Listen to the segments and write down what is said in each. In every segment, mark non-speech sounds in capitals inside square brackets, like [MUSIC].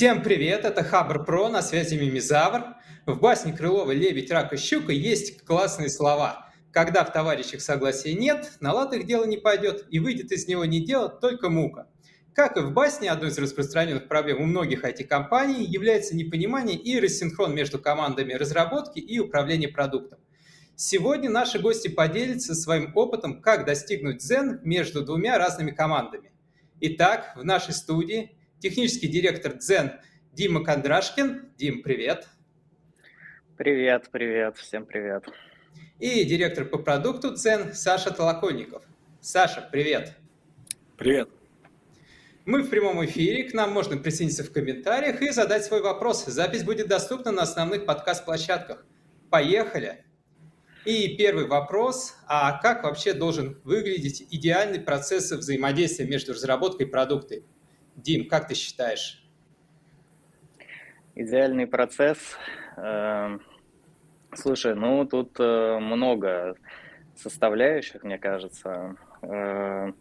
Всем привет, это Хабр Про, на связи Мимизавр. В басне Крылова «Лебедь, рак и щука» есть классные слова. Когда в товарищах согласия нет, на лад их дело не пойдет, и выйдет из него не дело, только мука. Как и в басне, одной из распространенных проблем у многих IT-компаний является непонимание и рассинхрон между командами разработки и управления продуктом. Сегодня наши гости поделятся своим опытом, как достигнуть дзен между двумя разными командами. Итак, в нашей студии технический директор Дзен Дима Кондрашкин. Дим, привет. Привет, привет, всем привет. И директор по продукту Дзен Саша Толоконников. Саша, привет. Привет. Мы в прямом эфире, к нам можно присоединиться в комментариях и задать свой вопрос. Запись будет доступна на основных подкаст-площадках. Поехали! И первый вопрос, а как вообще должен выглядеть идеальный процесс взаимодействия между разработкой и продуктой? Дим, как ты считаешь? Идеальный процесс. Эм, слушай, ну тут э, много составляющих, мне кажется. Э,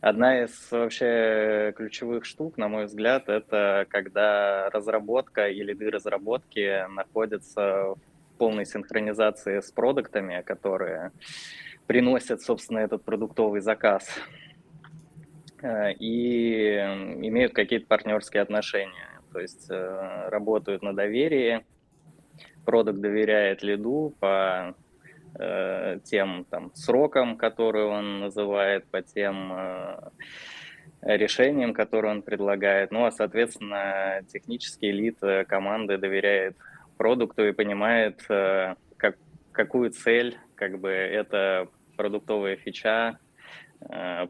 одна из вообще ключевых штук, на мой взгляд, это когда разработка или лиды разработки находятся в полной синхронизации с продуктами, которые приносят, собственно, этот продуктовый заказ. Э, и имеют какие-то партнерские отношения. То есть э, работают на доверии, продукт доверяет лиду по э, тем там, срокам, которые он называет, по тем решениям, которые он предлагает. Ну, а, соответственно, технический лид команды доверяет продукту и понимает, как, какую цель как бы эта продуктовая фича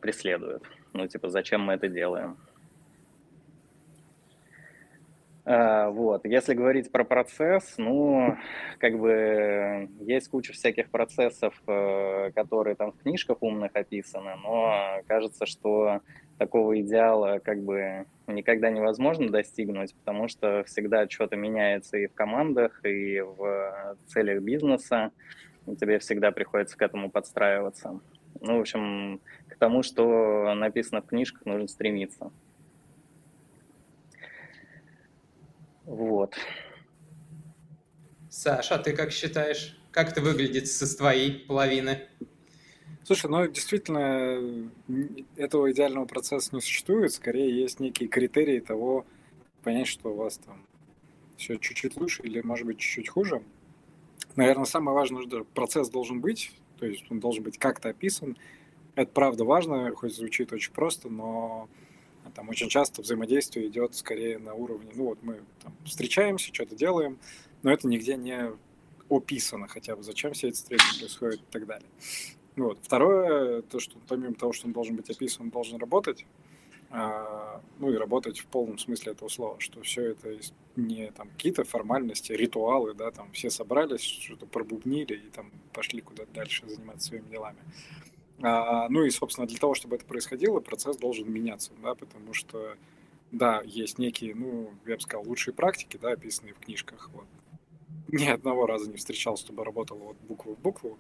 преследует. Ну, типа, зачем мы это делаем? А, вот. Если говорить про процесс, ну, как бы есть куча всяких процессов, э, которые там в книжках умных описаны, но кажется, что такого идеала как бы никогда невозможно достигнуть, потому что всегда что-то меняется и в командах, и в целях бизнеса, и тебе всегда приходится к этому подстраиваться. Ну, в общем, к тому, что написано в книжках, нужно стремиться. Вот. Саша, а ты как считаешь, как это выглядит со твоей половины? Слушай, ну действительно, этого идеального процесса не существует. Скорее, есть некие критерии того, понять, что у вас там все чуть-чуть лучше или, может быть, чуть-чуть хуже. Наверное, самое важное, что процесс должен быть, то есть он должен быть как-то описан. Это правда важно, хоть звучит очень просто, но там очень часто взаимодействие идет скорее на уровне, ну вот мы там, встречаемся, что-то делаем, но это нигде не описано хотя бы, зачем все эти встречи происходят и так далее. Вот. Второе, то, что помимо того, что он должен быть описан, он должен работать, а, ну и работать в полном смысле этого слова, что все это не там какие-то формальности, ритуалы, да, там все собрались, что-то пробубнили и там пошли куда-то дальше заниматься своими делами. А, ну и, собственно, для того, чтобы это происходило, процесс должен меняться, да, потому что, да, есть некие, ну, я бы сказал, лучшие практики, да, описанные в книжках, вот. Ни одного раза не встречался, чтобы работало вот букву в букву,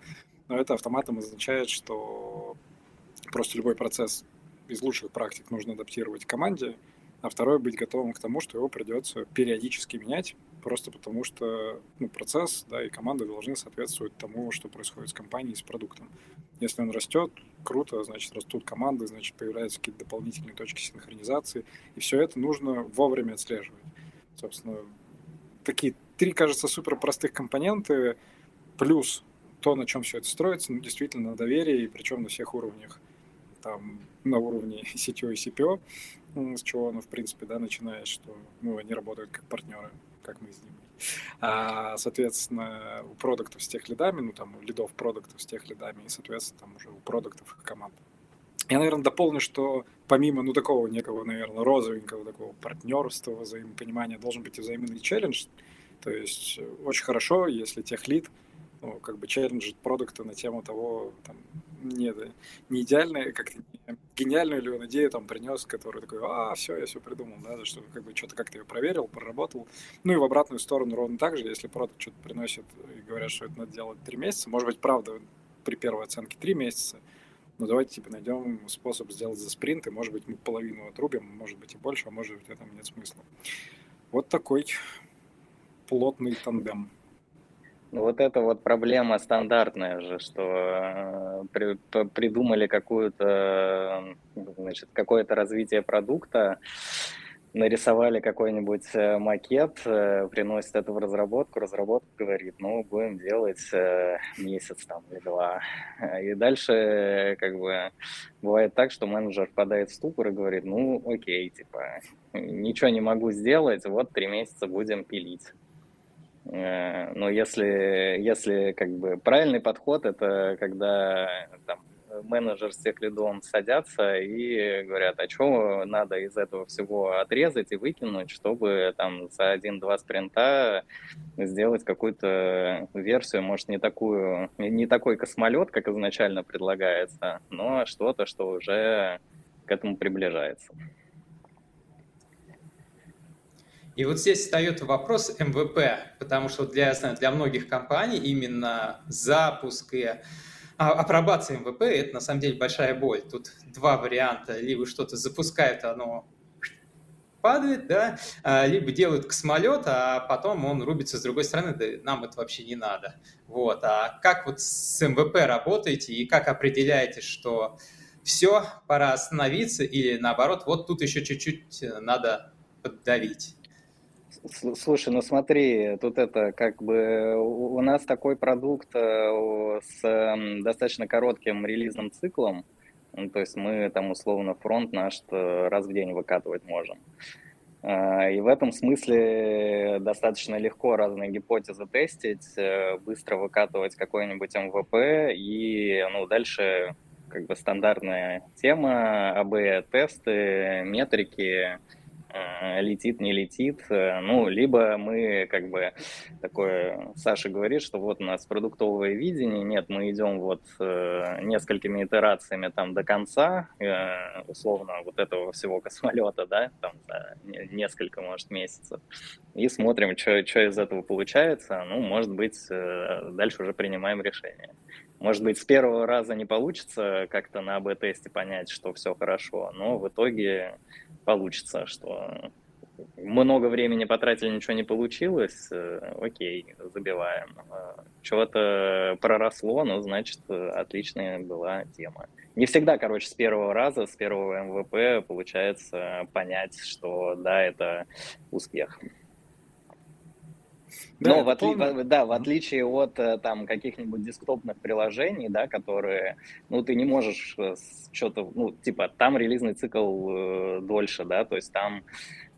но это автоматом означает, что просто любой процесс из лучших практик нужно адаптировать команде, а второе быть готовым к тому, что его придется периодически менять, просто потому что ну, процесс да, и команда должны соответствовать тому, что происходит с компанией, с продуктом. Если он растет, круто, значит, растут команды, значит, появляются какие-то дополнительные точки синхронизации, и все это нужно вовремя отслеживать. Собственно, такие три, кажется, супер простых компоненты, плюс то, на чем все это строится, ну, действительно, на доверии, и причем на всех уровнях там на уровне [LAUGHS] CTO и CPO, с чего оно, в принципе, да, начинает, что ну, они работают как партнеры, как мы с ними. А, соответственно, у продуктов с тех лидами, ну, там, у лидов продуктов с тех лидами, и, соответственно, там уже у продуктов команд. Я, наверное, дополню, что помимо, ну, такого некого, наверное, розовенького такого партнерства, взаимопонимания, должен быть и взаимный челлендж. То есть очень хорошо, если тех лид, ну, как бы челленджит продукты на тему того, там, не, не идеальная, как-то гениальную ли он идею там принес, который такой, а, все, я все придумал, да, что как бы что-то как-то ее проверил, проработал. Ну и в обратную сторону ровно так же, если продукт что-то приносит и говорят, что это надо делать три месяца, может быть, правда, при первой оценке три месяца, но давайте типа найдем способ сделать за спринт, и может быть мы половину отрубим, может быть и больше, а может быть в этом нет смысла. Вот такой плотный тандем. Вот это вот проблема стандартная же, что э, при, придумали какую-то, значит, какое-то развитие продукта, нарисовали какой-нибудь э, макет, э, приносит это в разработку, разработка говорит, ну, будем делать месяц там или два. И дальше как бы бывает так, что менеджер впадает в ступор и говорит, ну, окей, типа, ничего не могу сделать, вот три месяца будем пилить. Но если, если как бы правильный подход, это когда там, менеджер с тех лидом садятся и говорят, а что надо из этого всего отрезать и выкинуть, чтобы там за один-два спринта сделать какую-то версию, может, не такую, не такой космолет, как изначально предлагается, но что-то, что уже к этому приближается. И вот здесь встает вопрос MVP, потому что для, для многих компаний именно запуск и а апробация МВП – это на самом деле большая боль. Тут два варианта. Либо что-то запускает, оно падает, да, а, либо делают космолет, а потом он рубится с другой стороны, да нам это вообще не надо. Вот. А как вот с MVP работаете и как определяете, что все, пора остановиться или наоборот, вот тут еще чуть-чуть надо поддавить? Слушай, ну смотри, тут это как бы у нас такой продукт э, с достаточно коротким релизным циклом, ну, то есть мы там условно фронт наш раз в день выкатывать можем. А, и в этом смысле достаточно легко разные гипотезы тестить, э, быстро выкатывать какой-нибудь МВП и ну, дальше как бы стандартная тема, АБ-тесты, метрики, Э, летит, не летит. Э, ну, либо мы как бы такое, Саша говорит, что вот у нас продуктовое видение, нет, мы идем вот э, несколькими итерациями там до конца, условно, вот этого всего [LAUGHS] космолета, да, там за несколько, может, месяцев, и смотрим, что из этого получается. Ну, может быть, дальше уже принимаем решение. Может быть, с первого раза не получится как-то на АБ-тесте понять, что все хорошо, но в итоге получится, что много времени потратили, ничего не получилось, э, окей, забиваем. Э, Чего-то проросло, ну, значит, отличная была тема. Не всегда, короче, с первого раза, с первого МВП получается понять, что да, это успех. Да, Но в, отли... полный... да, в отличие от э, там каких-нибудь десктопных приложений, да, которые, ну, ты не можешь э, что-то, ну, типа, там релизный цикл э, дольше, да, то есть там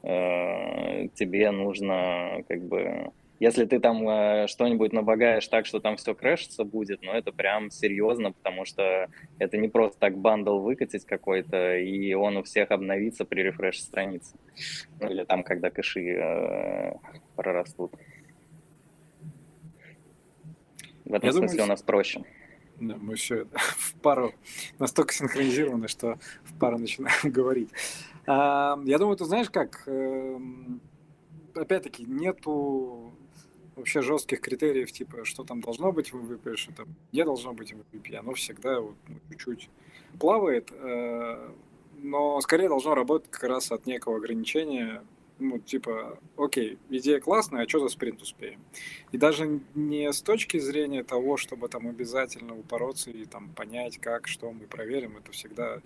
э, тебе нужно, как бы, если ты там э, что-нибудь набогаешь так, что там все крэшится будет, ну, это прям серьезно, потому что это не просто так бандл выкатить какой-то, и он у всех обновится при рефреше страницы. Ну, или там, когда кэши э, прорастут. В этом Я смысле думаю, у нас проще. Да, мы все [LAUGHS] в пару настолько синхронизированы, что в пару начинаем [LAUGHS] говорить. А, я думаю, ты знаешь как, эм, опять-таки, нету вообще жестких критериев, типа, что там должно быть в MVP, что там не должно быть в MVP. Оно всегда вот, ну, чуть-чуть плавает, э, но скорее должно работать как раз от некого ограничения ну, типа, окей, идея классная, а что за спринт успеем? И даже не с точки зрения того, чтобы там обязательно упороться и там понять, как, что мы проверим, это всегда,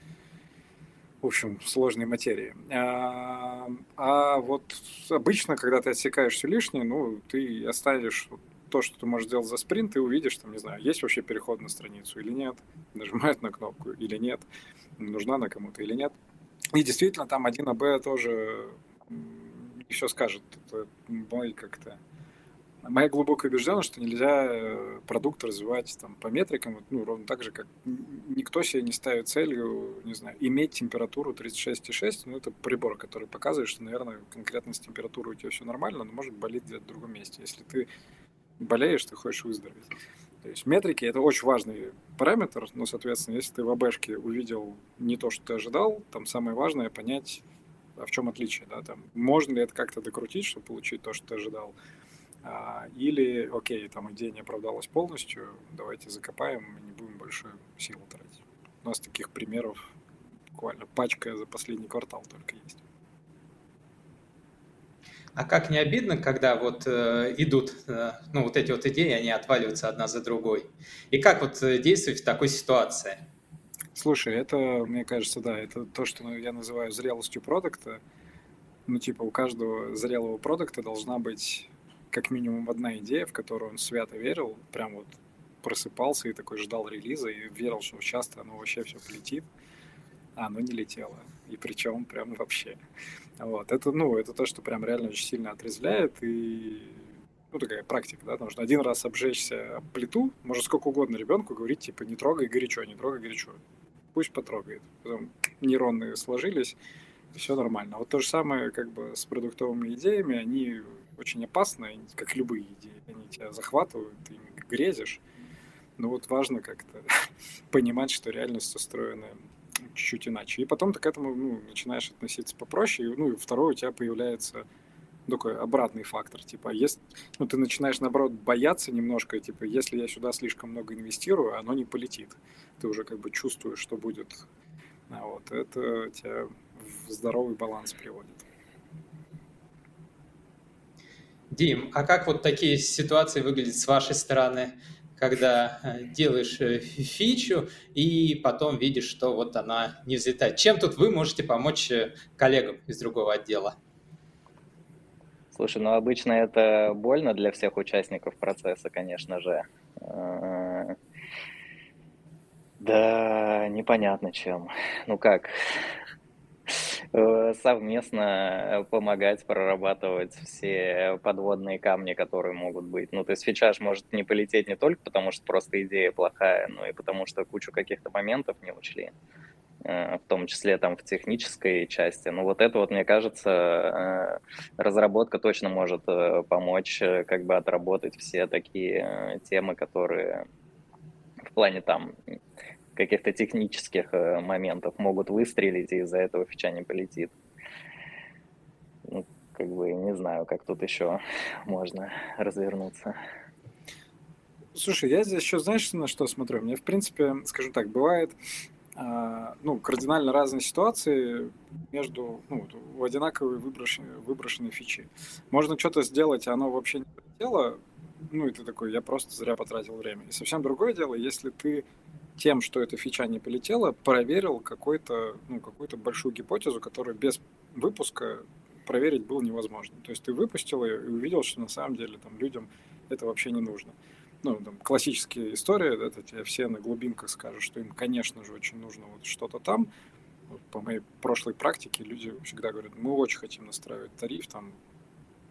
в общем, сложные материи. А, а вот обычно, когда ты отсекаешь все лишнее, ну, ты оставишь то, что ты можешь сделать за спринт, ты увидишь, там, не знаю, есть вообще переход на страницу или нет, нажимает на кнопку или нет, нужна она кому-то или нет. И действительно, там 1АБ тоже еще скажет. Это мой как-то моя глубокая убежденность, что нельзя э, продукт развивать там, по метрикам, ну, ровно так же, как никто себе не ставит целью, не знаю, иметь температуру 36,6, ну, это прибор, который показывает, что, наверное, конкретно с температурой у тебя все нормально, но может болеть где-то в другом месте. Если ты болеешь, ты хочешь выздороветь. То есть метрики – это очень важный параметр, но, соответственно, если ты в АБшке увидел не то, что ты ожидал, там самое важное – понять, а в чем отличие, да, там, можно ли это как-то докрутить, чтобы получить то, что ты ожидал, а, или, окей, там идея не оправдалась полностью, давайте закопаем и не будем большую силу тратить. У нас таких примеров буквально пачка за последний квартал только есть. А как не обидно, когда вот э, идут, э, ну, вот эти вот идеи, они отваливаются одна за другой. И как вот э, действовать в такой ситуации? Слушай, это, мне кажется, да, это то, что я называю зрелостью продукта. Ну, типа, у каждого зрелого продукта должна быть как минимум одна идея, в которую он свято верил, прям вот просыпался и такой ждал релиза и верил, что часто оно вообще все полетит, а оно не летело. И причем прям вообще. Вот. Это, ну, это то, что прям реально очень сильно отрезвляет и ну, такая практика, да, нужно один раз обжечься об плиту, может сколько угодно ребенку говорить, типа, не трогай горячо, не трогай горячо. Пусть потрогает. Потом нейронные сложились, все нормально. Вот то же самое как бы с продуктовыми идеями, они очень опасны, как любые идеи. Они тебя захватывают, ты грезишь. Но вот важно как-то [LAUGHS] понимать, что реальность устроена чуть-чуть иначе. И потом ты к этому ну, начинаешь относиться попроще. И, ну и второй у тебя появляется такой обратный фактор. Типа, если, ну, ты начинаешь, наоборот, бояться немножко, типа, если я сюда слишком много инвестирую, оно не полетит. Ты уже как бы чувствуешь, что будет. А вот это тебя в здоровый баланс приводит. Дим, а как вот такие ситуации выглядят с вашей стороны? когда э, делаешь э, фичу и потом видишь, что вот она не взлетает. Чем тут вы можете помочь э, коллегам из другого отдела? Слушай, ну обычно это больно для всех участников процесса, конечно же. Да, непонятно чем. Ну как, Э, совместно помогать прорабатывать все подводные камни, которые могут быть. Ну, то есть фичаж может не полететь не только потому, что просто идея плохая, но и потому, что кучу каких-то моментов не учли э, в том числе там в технической части. Ну вот это вот, мне кажется, э, разработка точно может помочь как бы отработать все такие темы, которые в плане там каких-то технических э, моментов могут выстрелить, и из-за этого фича не полетит. Ну, как бы не знаю, как тут еще [LAUGHS] можно развернуться. Слушай, я здесь еще, знаешь, на что смотрю? Мне, в принципе, скажем так, бывает ну, кардинально разные ситуации между ну, у одинаковой выброшенной, выброшенной фичи. Можно что-то сделать, а оно вообще не полетело, ну, и ты такой, я просто зря потратил время. И совсем другое дело, если ты тем, что эта фича не полетела, проверил ну, какую-то большую гипотезу, которую без выпуска проверить было невозможно. То есть ты выпустил ее и увидел, что на самом деле там людям это вообще не нужно. Ну, там, классические истории, это тебе все на глубинках скажут, что им, конечно же, очень нужно вот что-то там. Вот по моей прошлой практике люди всегда говорят, мы очень хотим настраивать тариф, там,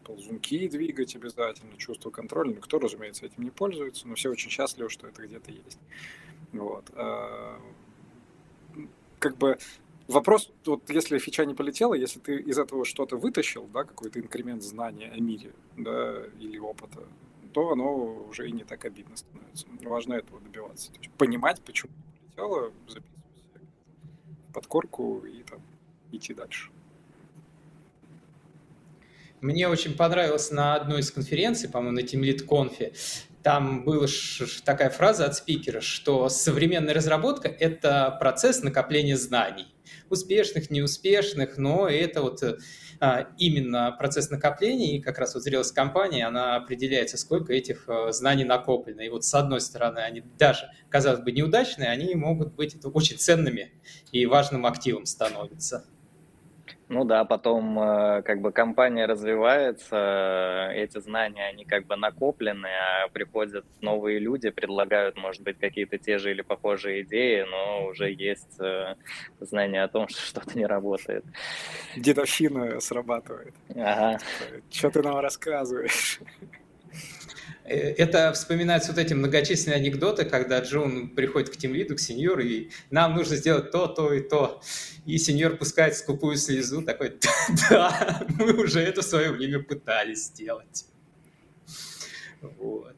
ползунки двигать обязательно, чувство контроля. Никто, разумеется, этим не пользуется, но все очень счастливы, что это где-то есть. Вот. А, как бы вопрос, вот если фича не полетела, если ты из этого что-то вытащил, да, какой-то инкремент знания о мире, да, или опыта, то оно уже и не так обидно становится. Важно этого добиваться. То есть понимать, почему не полетело, записывать подкорку и там идти дальше. Мне очень понравилось на одной из конференций, по-моему, на Team Lead Conf, там была такая фраза от спикера, что современная разработка – это процесс накопления знаний. Успешных, неуспешных, но это вот а, именно процесс накопления, и как раз вот зрелость компании, она определяется, сколько этих а, знаний накоплено. И вот с одной стороны, они даже, казалось бы, неудачные, они могут быть очень ценными и важным активом становятся. Ну да, потом э, как бы компания развивается, эти знания, они как бы накоплены, а приходят новые люди, предлагают, может быть, какие-то те же или похожие идеи, но уже есть э, знание о том, [LAUGHS] что что-то не работает. Дедовщина срабатывает. Ага. Что ты нам рассказываешь? [LAUGHS] Э, это вспоминаются вот эти многочисленные анекдоты, когда Джон приходит к тимлиду, к сеньору, и нам нужно сделать то, то и то. И сеньор пускает скупую слезу, такой, да, мы уже это в свое время пытались сделать. Вот.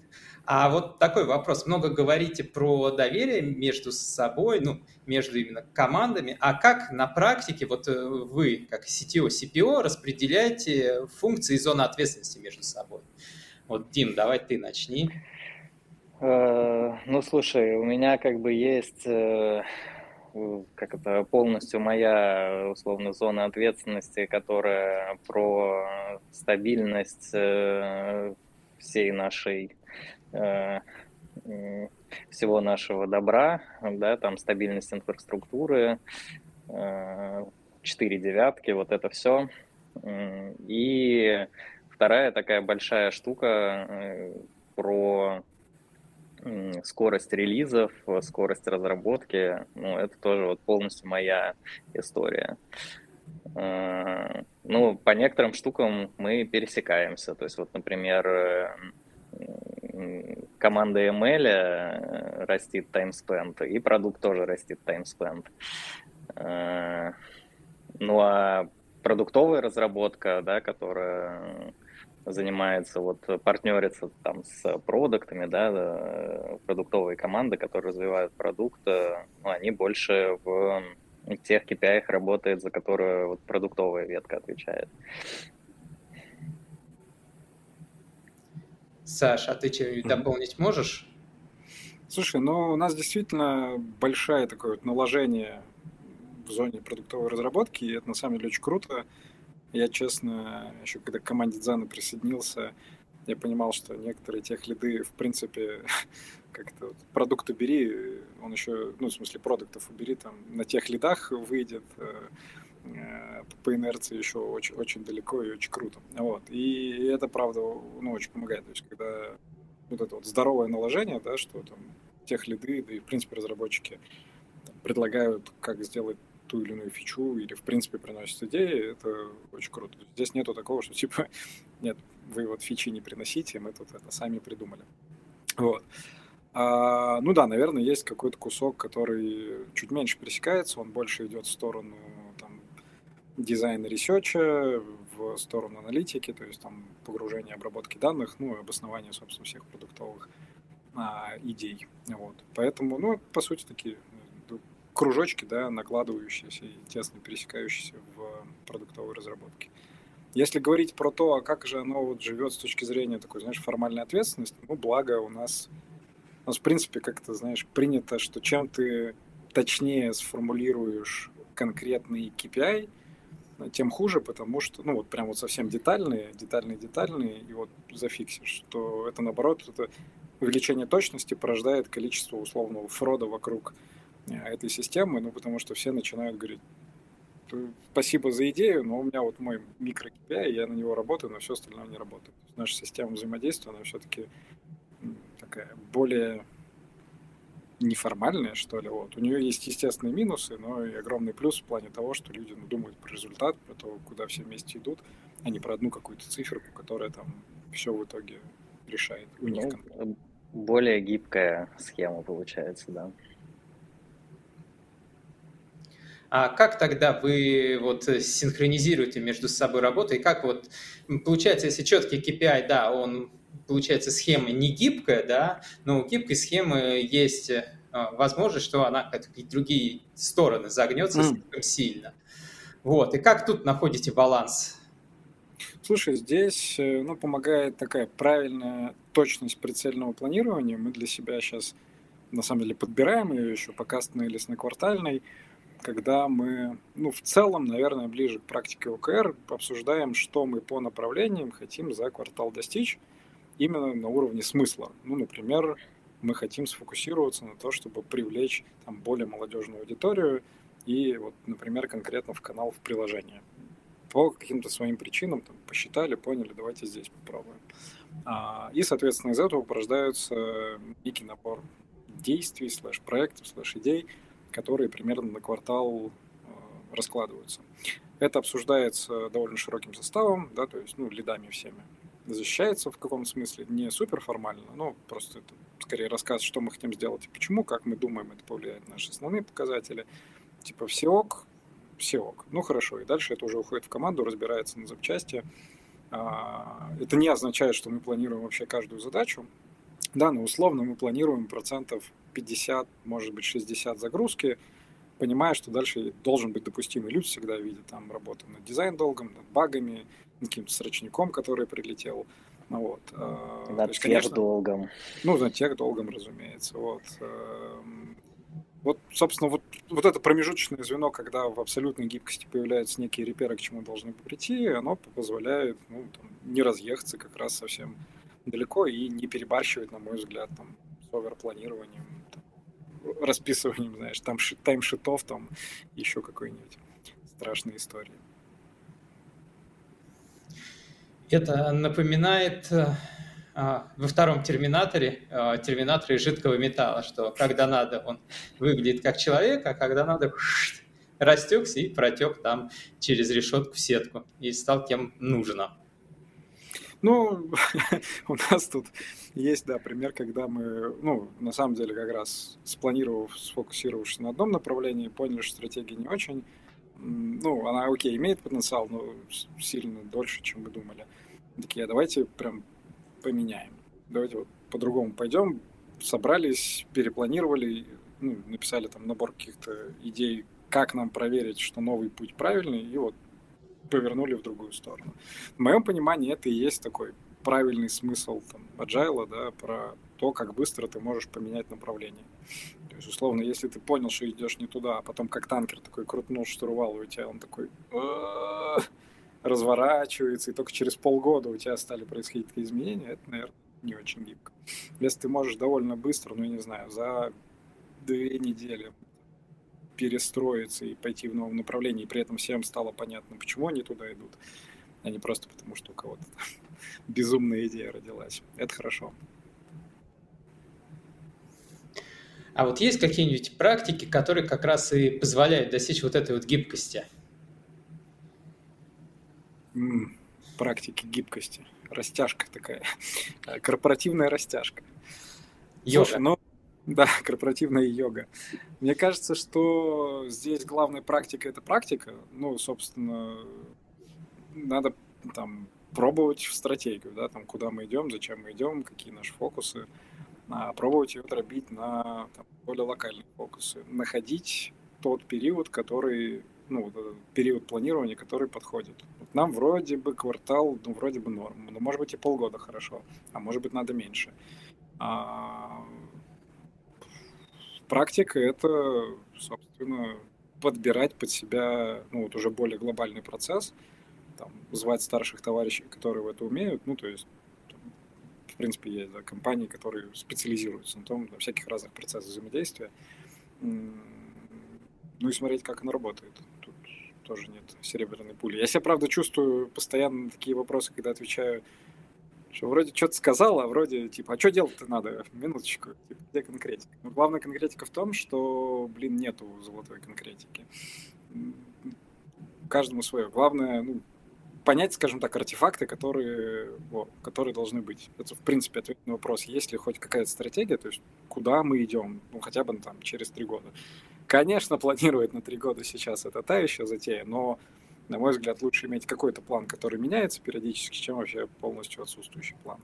А вот такой вопрос. Много говорите про доверие между собой, ну, между именно командами. А как на практике вот э, вы, как CTO, CPO, распределяете функции и зоны ответственности между собой? Вот, Дим, давай ты начни. Э, ну, слушай, у меня как бы есть э, как это полностью моя условно зона ответственности, которая про стабильность всей нашей всего нашего добра, да, там стабильность инфраструктуры, четыре девятки, вот это все. И вторая такая большая штука про скорость релизов, скорость разработки, ну, это тоже вот полностью моя история. А, ну, по некоторым штукам мы пересекаемся. То есть, вот, например, команда ML э, растит таймспенд, и продукт тоже растит таймспенд. Ну, а продуктовая разработка, да, которая занимается, вот партнерится там с продуктами, да, э, продуктовые команды, которые развивают продукт, э, ну, они больше в тех KPI работают, за которые вот продуктовая ветка отвечает. Саша, а ты что-нибудь mm-hmm. дополнить можешь? Слушай, ну у нас действительно большое такое вот наложение в зоне продуктовой разработки, и это на самом деле очень круто. Я, честно, еще когда к команде Дзана присоединился, я понимал, что некоторые тех лиды, в принципе, [LAUGHS] как-то вот, продукт убери, он еще, ну, в смысле, продуктов убери, там, на тех лидах выйдет, э, э, по инерции еще очень, очень далеко и очень круто. Вот. И это, правда, ну, очень помогает. То есть, когда вот это вот здоровое наложение, да, что там техлиды, да и, в принципе, разработчики там, предлагают, как сделать ту или иную фичу или, в принципе, приносит идеи, это очень круто. Здесь нету такого, что, типа, [LAUGHS] нет, вы вот фичи не приносите, мы тут это сами придумали. Вот. А, ну да, наверное, есть какой-то кусок, который чуть меньше пересекается, он больше идет в сторону там, дизайна research а, в сторону аналитики, то есть там погружение, обработки данных, ну и обоснование, собственно, всех продуктовых а, идей. Вот. Поэтому, ну, по сути, такие кружочки, да, накладывающиеся и тесно пересекающиеся в продуктовой разработке. Если говорить про то, а как же оно вот живет с точки зрения такой, знаешь, формальной ответственности, ну, благо у нас, у нас в принципе, как-то, знаешь, принято, что чем ты точнее сформулируешь конкретный KPI, тем хуже, потому что, ну, вот прям вот совсем детальные, детальные, детальные, и вот зафиксишь, что это, наоборот, это увеличение точности порождает количество условного фрода вокруг этой системы, ну, потому что все начинают говорить, спасибо за идею, но у меня вот мой микро KPI, я на него работаю, но все остальное не работает. Наша система взаимодействия, она все-таки такая более неформальная, что ли. Вот. У нее есть естественные минусы, но и огромный плюс в плане того, что люди ну, думают про результат, про то, куда все вместе идут, а не про одну какую-то циферку, которая там все в итоге решает у них. Ну, более гибкая схема получается, да. А как тогда вы вот синхронизируете между собой работу? И как вот, получается, если четкий KPI, да, он, получается, схема не гибкая, да, но у гибкой схемы есть а, возможность, что она какие-то другие стороны загнется mm. слишком сильно. Вот, и как тут находите баланс? Слушай, здесь э, ну, помогает такая правильная точность прицельного планирования. Мы для себя сейчас, на самом деле, подбираем ее еще по кастной или квартальной когда мы, ну, в целом, наверное, ближе к практике ОКР, обсуждаем, что мы по направлениям хотим за квартал достичь именно на уровне смысла. Ну, например, мы хотим сфокусироваться на то, чтобы привлечь там, более молодежную аудиторию и, вот, например, конкретно в канал в приложение. По каким-то своим причинам там, посчитали, поняли, давайте здесь попробуем. А, и, соответственно, из этого порождается некий набор действий, слэш-проектов, слэш-идей, которые примерно на квартал э, раскладываются. Это обсуждается довольно широким составом, да, то есть, ну, лидами всеми. Защищается в каком смысле, не супер формально, но просто это скорее рассказ, что мы хотим сделать и почему, как мы думаем, это повлияет на наши основные показатели. Типа все ок, все ок. Ну хорошо, и дальше это уже уходит в команду, разбирается на запчасти. А, это не означает, что мы планируем вообще каждую задачу. Да, но условно мы планируем процентов 50, может быть 60 загрузки, понимая, что дальше должен быть допустимый люд, всегда видит там работу над дизайн-долгом, над багами, над каким-то срочником, который прилетел. Ну, вот. Э, над есть, тех конечно, долгом. Ну, над тех долгом, разумеется. Вот. Эм, Вот, собственно, вот, вот это промежуточное звено, когда в абсолютной гибкости появляются некие реперы, к чему должны прийти, оно позволяет ну, там, не разъехаться как раз совсем далеко и не перебарщивать, на мой взгляд, там, с оверпланированием, расписыванием, знаешь, там таймшитов, там еще какой-нибудь страшной истории. Это напоминает э, а, во втором терминаторе, а, терминаторе жидкого металла, что когда надо, он выглядит как человек, а когда надо, [LAUGHS] растекся и протек там через решетку в сетку и стал кем нужно. Ну, [LAUGHS] у нас тут есть, да, пример, когда мы, ну, на самом деле, как раз спланировав, сфокусировавшись на одном направлении, поняли, что стратегия не очень, ну, она, окей, имеет потенциал, но сильно дольше, чем мы думали. Такие, а давайте прям поменяем. Давайте вот по-другому пойдем. Собрались, перепланировали, ну, написали там набор каких-то идей, как нам проверить, что новый путь правильный, и вот повернули в другую сторону. В моем понимании это и есть такой правильный смысл там, agile, да, про то, как быстро ты можешь поменять направление. То есть, условно, если ты понял, что идешь не туда, а потом как танкер такой крутнул штурвал, у тебя он такой разворачивается, и только через полгода у тебя стали происходить такие изменения, это, наверное, не очень гибко. Если ты можешь довольно быстро, ну, я не знаю, за две недели перестроиться и пойти в новом направлении, и при этом всем стало понятно, почему они туда идут, а не просто потому, что у кого-то безумная идея родилась. Это хорошо. А вот есть какие-нибудь практики, которые как раз и позволяют достичь вот этой вот гибкости? практики гибкости. Растяжка такая. [LAUGHS] Корпоративная растяжка. Йога. Слушай, ну, да, [LAUGHS] корпоративная йога. Мне кажется, что здесь главная практика – это практика. Ну, собственно, надо там пробовать в стратегию, да, там, куда мы идем, зачем мы идем, какие наши фокусы, а пробовать ее дробить на там, более локальные фокусы, находить тот период, который ну, период планирования, который подходит. Вот нам вроде бы квартал, ну, вроде бы норм, но может быть и полгода хорошо, а может быть надо меньше. А... Практика — это, собственно, подбирать под себя, ну, вот уже более глобальный процесс, там, звать старших товарищей, которые в это умеют, ну, то есть в принципе, есть да, компании, которые специализируются на том, на всяких разных процессах взаимодействия. Ну и смотреть, как оно работает тоже нет серебряной пули. Я себя, правда, чувствую постоянно такие вопросы, когда отвечаю, что вроде что-то сказал, а вроде, типа, а что делать-то надо? Минуточку, типа, где конкретика? Но главная конкретика в том, что, блин, нету золотой конкретики. Каждому свое. Главное, ну, понять, скажем так, артефакты, которые, о, которые должны быть. Это, в принципе, ответ на вопрос, есть ли хоть какая-то стратегия, то есть куда мы идем, ну, хотя бы там через три года. Конечно, планировать на три года сейчас это та еще затея, но, на мой взгляд, лучше иметь какой-то план, который меняется периодически, чем вообще полностью отсутствующий план.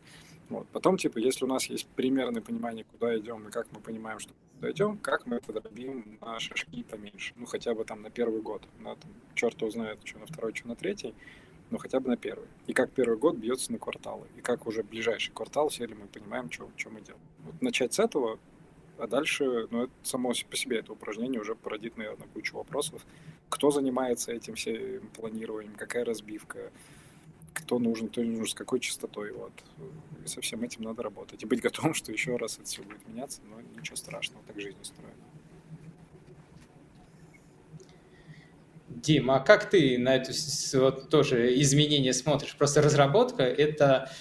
Вот. Потом, типа, если у нас есть примерное понимание, куда идем и как мы понимаем, что куда идем, как мы это дробим на шажки поменьше. Ну, хотя бы там на первый год. Да, там, черт узнает, что на второй, что на третий, но хотя бы на первый. И как первый год бьется на кварталы. И как уже ближайший квартал, все ли мы понимаем, что, что мы делаем. Вот начать с этого а дальше, ну, это само по себе это упражнение уже породит, наверное, кучу вопросов. Кто занимается этим всем планированием, какая разбивка, кто нужен, кто не нужен, с какой частотой. Вот. И со всем этим надо работать. И быть готовым, что еще раз это все будет меняться, но ничего страшного, так жизнь устроена. Дим, а как ты на это вот, тоже изменения смотришь? Просто разработка это,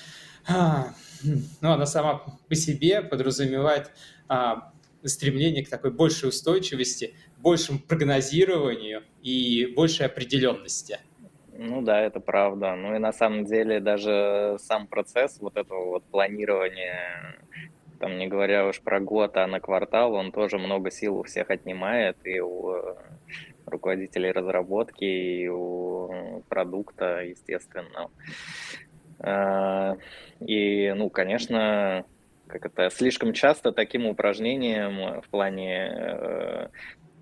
а, ну, она сама по себе подразумевает а, стремление к такой большей устойчивости, большему прогнозированию и большей определенности. Ну да, это правда. Ну и на самом деле даже сам процесс вот этого вот планирования, там не говоря уж про год, а на квартал, он тоже много сил у всех отнимает, и у руководителей разработки, и у продукта, естественно. А, и, ну, конечно, как это, слишком часто таким упражнением в плане э,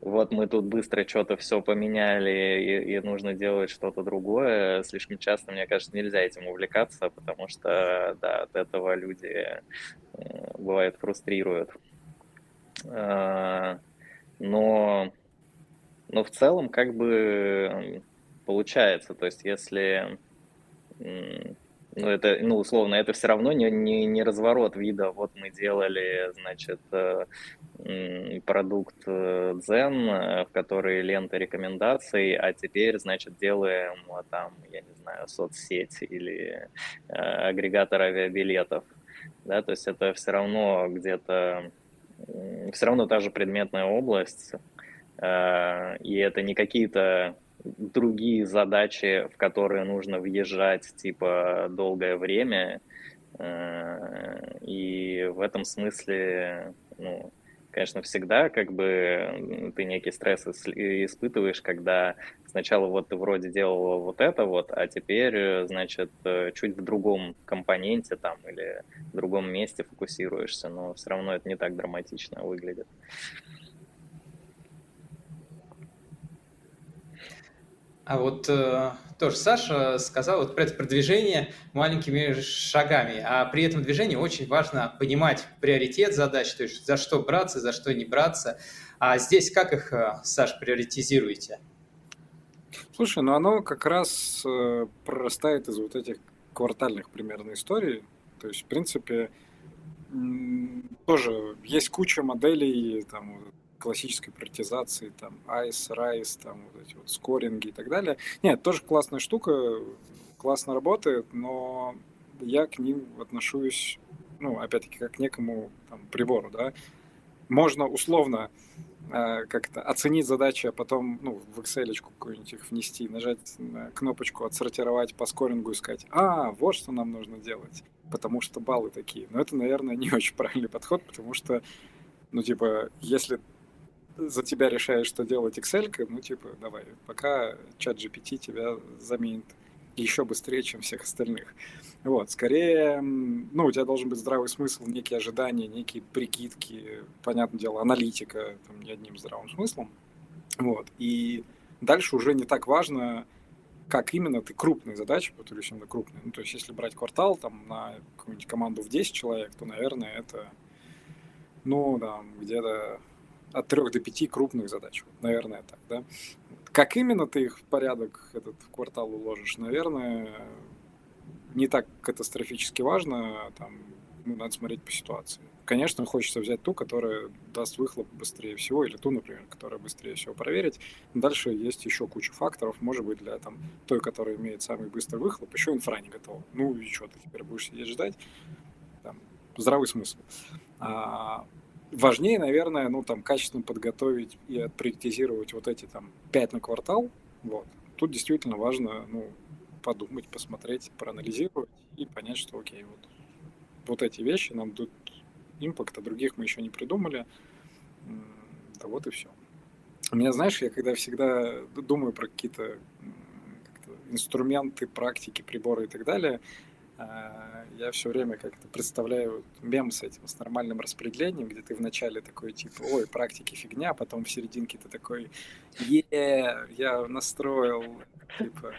вот мы тут быстро что-то все поменяли и, и нужно делать что-то другое, слишком часто, мне кажется, нельзя этим увлекаться, потому что, да, от этого люди, бывает, фрустрируют. Э, но, но в целом как бы получается, то есть если ну, это, ну, условно, это все равно не, не, не разворот вида. Вот мы делали, значит, э, продукт э, Zen, э, в который лента рекомендаций, а теперь, значит, делаем там, я не знаю, соцсеть или агрегатор авиабилетов. Да, то есть это все равно где-то, все равно та же предметная область, и это не какие-то другие задачи, в которые нужно въезжать типа долгое время. Э, и в этом смысле, ну, конечно, всегда как бы ты некий стресс испытываешь, когда сначала вот ты вроде делал вот это вот, а теперь, значит, чуть в другом компоненте там или в другом месте фокусируешься, но все равно это не так драматично выглядит. А вот э, тоже Саша сказал вот про это продвижение маленькими шагами, а при этом движении очень важно понимать приоритет задач, то есть за что браться, за что не браться. А здесь как их, э, Саш, приоритизируете? Слушай, ну оно как раз э, прорастает из вот этих квартальных примерно историй. То есть, в принципе, тоже есть куча моделей, там, классической приоритизации, там, ICE, RISE, там, вот эти вот скоринги и так далее. Нет, тоже классная штука, классно работает, но я к ним отношусь, ну, опять-таки, как к некому там, прибору, да. Можно условно э, как-то оценить задачи, а потом, ну, в Excel какую-нибудь их внести, нажать на кнопочку «Отсортировать по скорингу» и сказать, а, вот что нам нужно делать, потому что баллы такие. Но это, наверное, не очень [LAUGHS] правильный подход, потому что ну, типа, если за тебя решает, что делать Excel, ну, типа, давай, пока чат GPT тебя заменит еще быстрее, чем всех остальных. Вот, скорее, ну, у тебя должен быть здравый смысл, некие ожидания, некие прикидки, понятное дело, аналитика, там, не одним здравым смыслом. Вот, и дальше уже не так важно, как именно ты крупные задачи, повторюсь, именно крупные. Ну, то есть, если брать квартал, там, на какую-нибудь команду в 10 человек, то, наверное, это, ну, да, где-то от трех до пяти крупных задач. Наверное, так, да. Как именно ты их в порядок этот квартал уложишь, наверное, не так катастрофически важно, там, ну, надо смотреть по ситуации. Конечно, хочется взять ту, которая даст выхлоп быстрее всего, или ту, например, которая быстрее всего проверить. Дальше есть еще куча факторов, может быть, для там, той, которая имеет самый быстрый выхлоп, еще инфра не готова. Ну и что, ты теперь будешь сидеть ждать? Там, здравый смысл. А, важнее, наверное, ну, там, качественно подготовить и отприоритизировать вот эти, там, пять на квартал, вот. Тут действительно важно, ну, подумать, посмотреть, проанализировать и понять, что, окей, вот, вот эти вещи нам дают импакт, а других мы еще не придумали, да вот и все. У меня, знаешь, я когда всегда думаю про какие-то инструменты, практики, приборы и так далее, я все время как-то представляю мем с этим, с нормальным распределением, где ты вначале такой, типа, ой, практики фигня, а потом в серединке ты такой, е, я настроил, типа,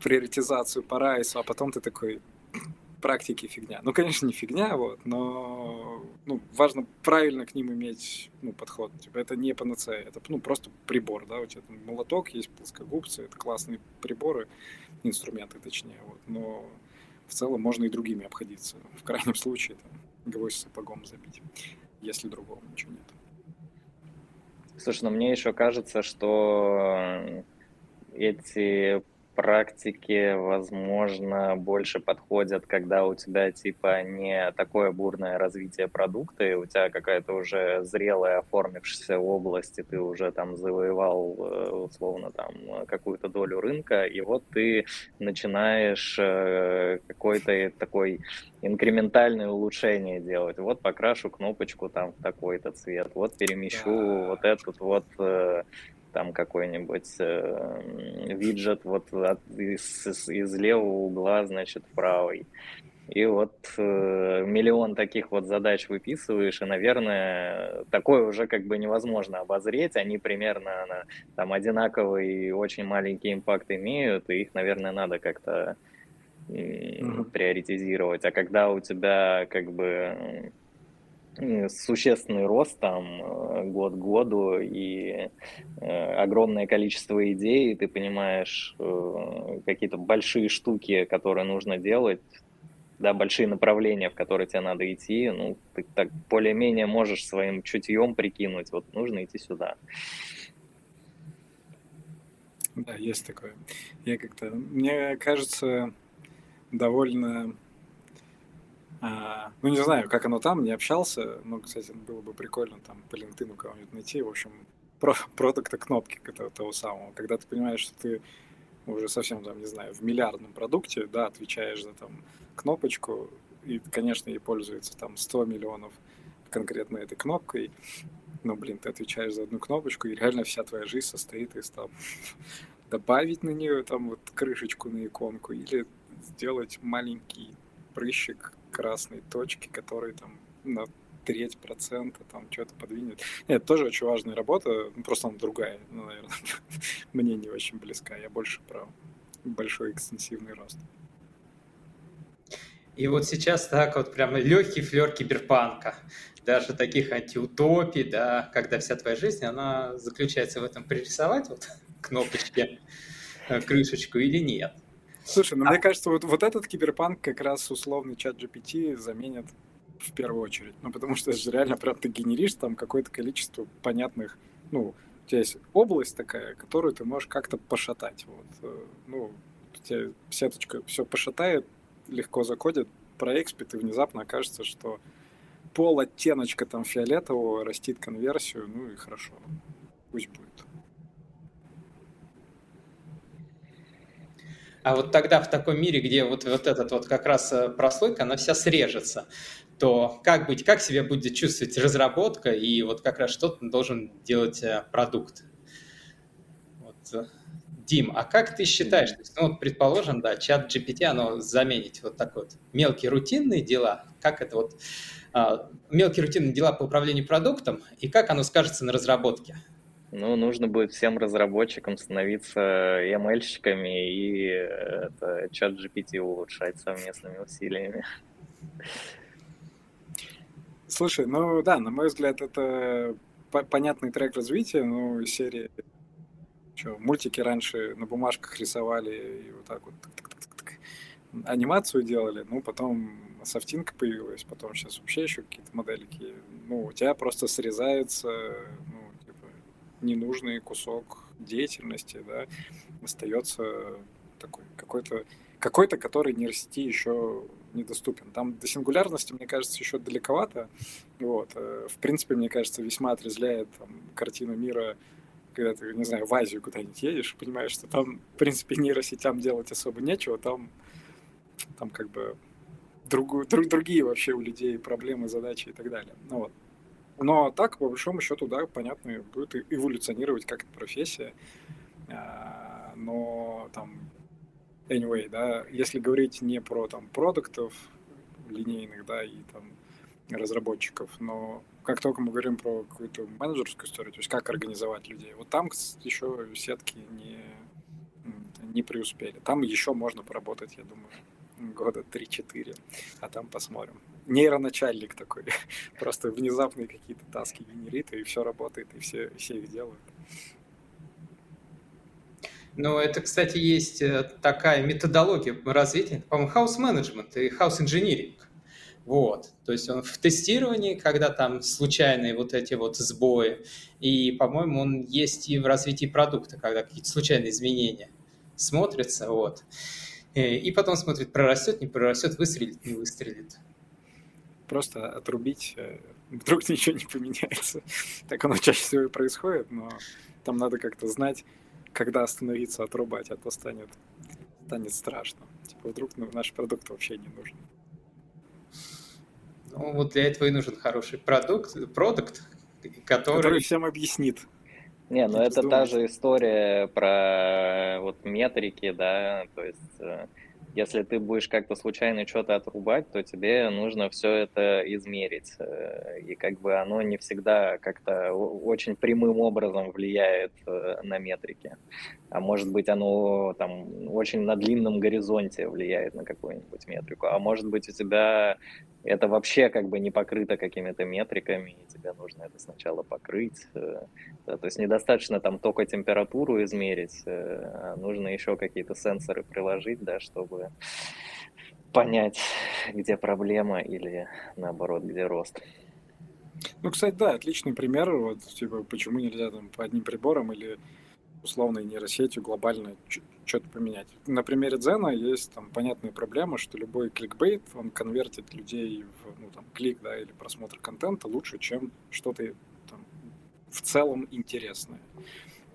приоритизацию по райсу, а потом ты такой, [CLEARS THROAT] практики фигня. Ну, конечно, не фигня, вот, но ну, важно правильно к ним иметь ну, подход. Типа, это не панацея, это ну, просто прибор, да, у тебя там молоток, есть плоскогубцы, это классные приборы, инструменты точнее, вот, но в целом можно и другими обходиться. В крайнем случае там, гвоздь сапогом забить, если другого ничего нет. Слушай, ну мне еще кажется, что эти практике, возможно, больше подходят, когда у тебя типа не такое бурное развитие продукта, и у тебя какая-то уже зрелая оформившаяся область, и ты уже там завоевал э, условно там какую-то долю рынка, и вот ты начинаешь э, какой-то такой инкрементальное улучшение делать. Вот покрашу кнопочку там в такой-то цвет, вот перемещу да. вот этот вот э, там какой-нибудь э, виджет вот от, из, из левого угла, значит, в правый. И вот э, миллион таких вот задач выписываешь, и, наверное, такое уже как бы невозможно обозреть. Они примерно на, там одинаковый и очень маленький импакт имеют, и их, наверное, надо как-то э, приоритизировать. А когда у тебя как бы существенный рост там э, год к году и э, огромное количество идей, и ты понимаешь э, какие-то большие штуки, которые нужно делать, да, большие направления, в которые тебе надо идти, ну, ты так более-менее можешь своим чутьем прикинуть, вот нужно идти сюда. Да, есть такое. Я как-то, мне кажется, довольно а, ну, не знаю, как оно там, не общался, но, кстати, было бы прикольно там по LinkedIn кого-нибудь найти, в общем, про продукта кнопки этого, того самого. Когда ты понимаешь, что ты уже совсем, там, не знаю, в миллиардном продукте, да, отвечаешь за там кнопочку, и, конечно, ей пользуется там 100 миллионов конкретно этой кнопкой, но, блин, ты отвечаешь за одну кнопочку, и реально вся твоя жизнь состоит из там [LAUGHS] добавить на нее там вот крышечку на иконку или сделать маленький прыщик красной точки, который там на треть процента там что-то подвинет. Нет, тоже очень важная работа, ну, просто она другая, ну, наверное, [LAUGHS] мне не очень близка. Я больше про большой экстенсивный рост. И вот сейчас так вот прямо легкий флер киберпанка, даже таких антиутопий, да, когда вся твоя жизнь, она заключается в этом пририсовать вот [LAUGHS] кнопочки, э, крышечку или нет. Слушай, ну а... мне кажется, вот, вот этот киберпанк как раз условный чат GPT заменит в первую очередь. Ну, потому что это же реально прям ты генеришь там какое-то количество понятных, ну, у тебя есть область такая, которую ты можешь как-то пошатать. Вот. Э, ну, у тебя сеточка все пошатает, легко закодит, проэкспит, и внезапно окажется, что пол оттеночка там фиолетового растит конверсию, ну и хорошо, пусть будет. А вот тогда в таком мире, где вот, вот этот вот как раз э, прослойка, она вся срежется, то как быть, как себя будет чувствовать разработка и вот как раз что должен делать э, продукт? Вот. Э, Дим, а как ты считаешь, ну, вот предположим, да, чат GPT, оно заменить вот так вот мелкие рутинные дела, как это вот а, мелкие рутинные дела по управлению продуктом и как оно скажется на разработке? Ну, нужно будет всем разработчикам становиться ML-щиками и это, чат GPT улучшать совместными усилиями. Слушай, ну да, на мой взгляд, это понятный трек развития, ну, серии что, мультики раньше на бумажках рисовали и вот так вот так, так, так, так, анимацию делали, ну, потом софтинка появилась, потом сейчас вообще еще какие-то моделики. Ну, у тебя просто срезается, ну, ненужный кусок деятельности, да, остается такой какой-то какой-то, который нейросети еще недоступен. Там до сингулярности, мне кажется, еще далековато. Вот. Э, в принципе, мне кажется, весьма отрезляет там, картину мира, когда ты, не знаю, в Азию куда-нибудь едешь, понимаешь, что там, в принципе, нейросетям делать особо нечего, там, там как бы другую, друг, другие вообще у людей проблемы, задачи и так далее. Ну, вот. Но так, по большому счету, да, понятно, будет эволюционировать как профессия. А, но там, anyway, да, если говорить не про там продуктов линейных, да, и там разработчиков, но как только мы говорим про какую-то менеджерскую историю, то есть как организовать людей, вот там еще сетки не, не преуспели. Там еще можно поработать, я думаю года 3-4, а там посмотрим. Нейроначальник такой, [LAUGHS] просто внезапные какие-то таски генерит, и все работает, и все, все их делают. Ну, это, кстати, есть э, такая методология развития, по-моему, management и engineering. Вот, то есть он в тестировании, когда там случайные вот эти вот сбои, и, по-моему, он есть и в развитии продукта, когда какие-то случайные изменения смотрятся, вот. Э, и потом смотрит, прорастет, не прорастет, выстрелит, не выстрелит. Просто отрубить, э, [LAUGHS] вдруг ничего не поменяется. [LAUGHS] Так оно чаще всего и происходит, но там надо как-то знать, когда остановиться, отрубать, а то станет, станет страшно. Типа вдруг ну, наш продукт вообще не нужен. Ну, вот для этого и нужен хороший продукт, продукт, который... Который всем объяснит, не, ну это та же история про вот метрики, да, то есть э, если ты будешь как-то случайно что-то отрубать, то тебе нужно все это измерить. Э, и как бы оно не всегда как-то очень прямым образом влияет э, на метрики. А может быть, оно там очень на длинном горизонте влияет на какую-нибудь метрику. А может быть, у тебя это вообще как бы не покрыто какими-то метриками, и тебе нужно это сначала покрыть. Э, то есть недостаточно там только температуру измерить, э, а нужно еще какие-то сенсоры приложить, да, чтобы понять, где проблема или наоборот, где рост. Ну, кстати, да, отличный пример, вот, типа, почему нельзя там по одним приборам или условной нейросетью глобально что-то поменять. На примере Дзена есть там понятная проблема, что любой кликбейт, он конвертит людей в ну, там, клик да, или просмотр контента лучше, чем что-то там, в целом интересное.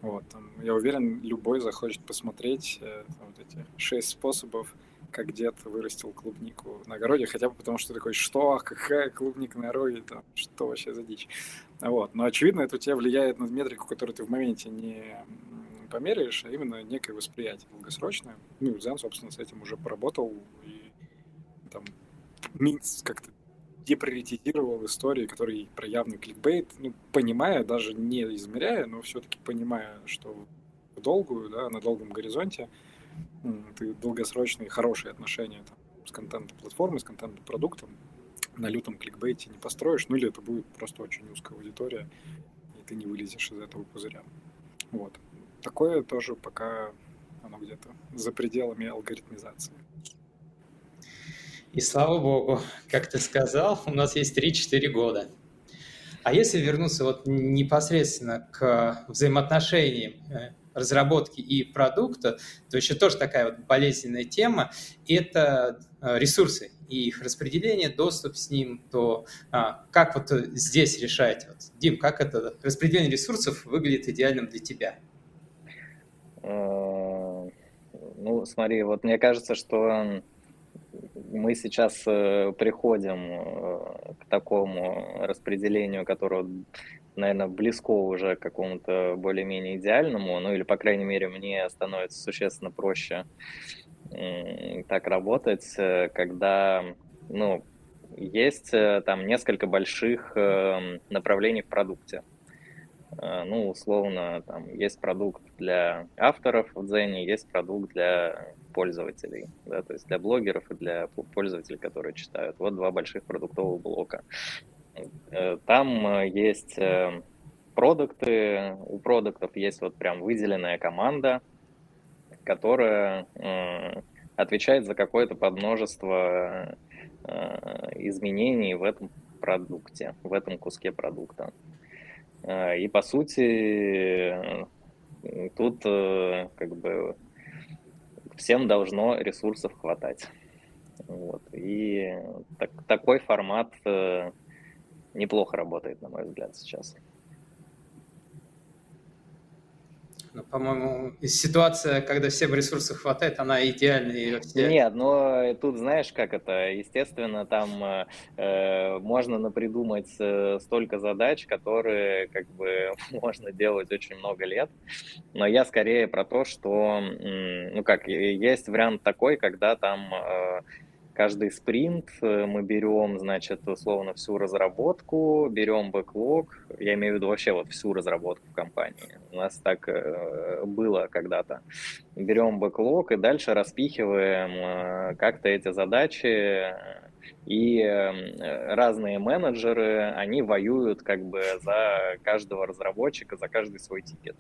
Вот, там, я уверен, любой захочет посмотреть э, вот эти шесть способов, как дед вырастил клубнику на огороде, хотя бы потому, что такой, что, какая клубника на огороде, там, что вообще за дичь. Вот. Но, очевидно, это у тебя влияет на метрику, которую ты в моменте не померяешь, а именно некое восприятие долгосрочное. Ну, Дзен, собственно, с этим уже поработал и там как-то деприоритизировал истории, которые про явный кликбейт, ну, понимая, даже не измеряя, но все-таки понимая, что в долгую, да, на долгом горизонте ты долгосрочные хорошие отношения там, с контент-платформой, с контент-продуктом на лютом кликбейте не построишь, ну или это будет просто очень узкая аудитория, и ты не вылезешь из этого пузыря. Вот. Такое тоже пока оно где-то за пределами алгоритмизации. И слава богу, как ты сказал, у нас есть 3-4 года. А если вернуться вот непосредственно к взаимоотношениям э, разработки и продукта, то еще тоже такая вот болезненная тема – это э, ресурсы и их распределение, доступ с ним, то а, как вот здесь решаете? Вот, Дим, как это распределение ресурсов выглядит идеальным для тебя? Э, ну, смотри, вот мне кажется, что мы сейчас э, приходим э, к такому распределению, которое, наверное, близко уже к какому-то более-менее идеальному, ну или, по крайней мере, мне становится существенно проще так работать, когда, ну, есть там несколько больших направлений в продукте. Э, ну, условно, там есть продукт для авторов в Дзене, есть продукт для пользователей, да, то есть для блогеров и для пользователей, которые читают. Вот два больших продуктовых блока. Э, там э, есть продукты, у продуктов есть вот прям выделенная команда, которая отвечает за какое-то подмножество изменений в этом продукте, в этом куске продукта. А, и по сути тут э, как бы всем должно ресурсов хватать. Вот. И так, такой формат э, неплохо работает, на мой взгляд, сейчас. Ну, по-моему, ситуация, когда всем ресурсов хватает, она идеальная. Все... Нет, но тут знаешь, как это, естественно, там э, э, можно напридумать э, столько задач, которые как бы [LAUGHS] можно делать очень много лет. Но я скорее про то, что, ну как, есть вариант такой, когда там э, каждый спринт э, мы берем, значит, условно всю разработку, берем бэклог, я имею в виду вообще вот всю разработку в компании. У нас так э, было когда-то. Берем бэклог и дальше распихиваем э, как-то эти задачи, и разные менеджеры, они воюют как бы за каждого разработчика, за каждый свой тикет.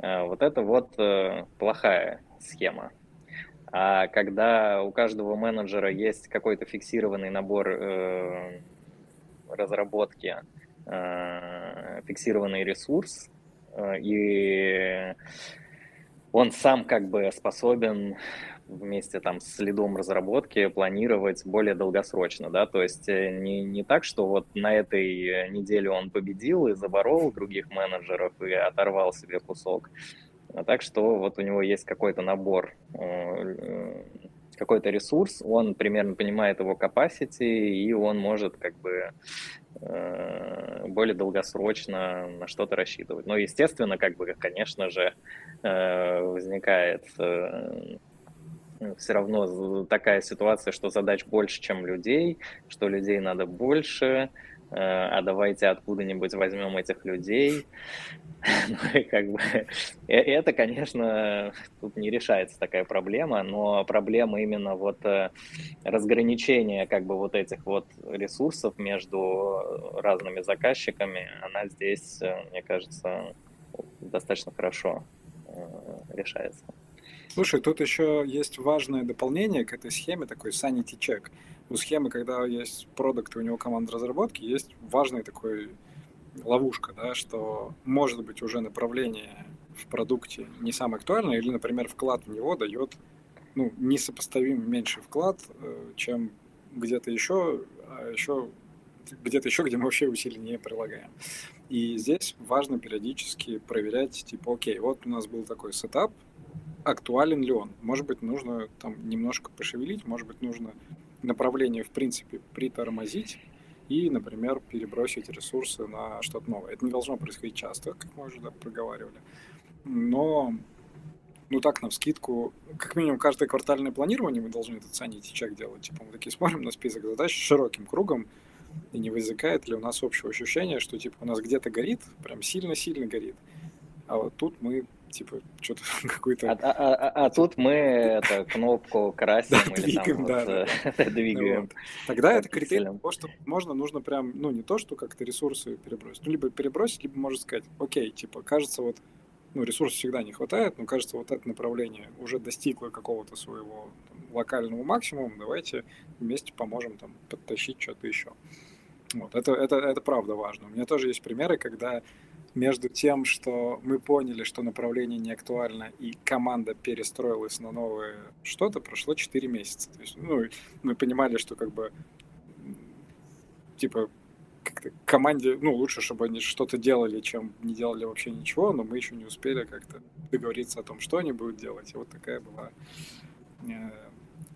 Вот это вот плохая схема. А когда у каждого менеджера есть какой-то фиксированный набор э, разработки, э, фиксированный ресурс, э, и он сам как бы способен вместе там с следом разработки планировать более долгосрочно, да, то есть э, не, не так, что вот на этой неделе он победил и заборол других менеджеров и оторвал себе кусок, так что вот у него есть какой-то набор, э, какой-то ресурс, он примерно понимает его capacity, и он может как бы э, более долгосрочно на что-то рассчитывать. Но, естественно, как бы, конечно же, э, возникает все равно такая ситуация, что задач больше, чем людей, что людей надо больше, а давайте откуда-нибудь возьмем этих людей. [LAUGHS] ну и как бы это, конечно, тут не решается такая проблема, но проблема именно вот разграничения как бы вот этих вот ресурсов между разными заказчиками, она здесь, мне кажется, достаточно хорошо решается. Слушай, тут еще есть важное дополнение к этой схеме, такой sanity check. У схемы, когда есть продукт, у него команда разработки, есть важный такой ловушка, да, что может быть уже направление в продукте не самое актуальное, или, например, вклад в него дает ну, несопоставимо меньший вклад, э, чем где-то еще, а еще где-то еще, где мы вообще усилий не прилагаем. И здесь важно периодически проверять, типа, окей, вот у нас был такой сетап, актуален ли он. Может быть, нужно там немножко пошевелить, может быть, нужно направление, в принципе, притормозить и, например, перебросить ресурсы на что-то новое. Это не должно происходить часто, как мы уже да, проговаривали. Но, ну так, на вскидку, как минимум, каждое квартальное планирование мы должны этот санити чек делать. Типа мы такие смотрим на список задач широким кругом, и не возникает ли у нас общего ощущения, что типа у нас где-то горит, прям сильно-сильно горит, а вот тут мы типа, что-то [LAUGHS] какой-то... А, а, а, а тут мы это, кнопку красим да, или двигаем, там да, вот, да. Э, [LAUGHS] двигаем. Вот. Тогда это критерий того, что можно, нужно прям, ну, не то, что как-то ресурсы перебросить, ну, либо перебросить, либо можно сказать, окей, типа, кажется, вот, ну, ресурсов всегда не хватает, но кажется, вот это направление уже достигло какого-то своего там, локального максимума, давайте вместе поможем там подтащить что-то еще. Вот, это, это, это правда важно. У меня тоже есть примеры, когда между тем, что мы поняли, что направление не актуально, и команда перестроилась на новое что-то, прошло 4 месяца. То есть, ну, мы понимали, что как бы типа как-то команде, ну, лучше, чтобы они что-то делали, чем не делали вообще ничего, но мы еще не успели как-то договориться о том, что они будут делать. И вот такая была э,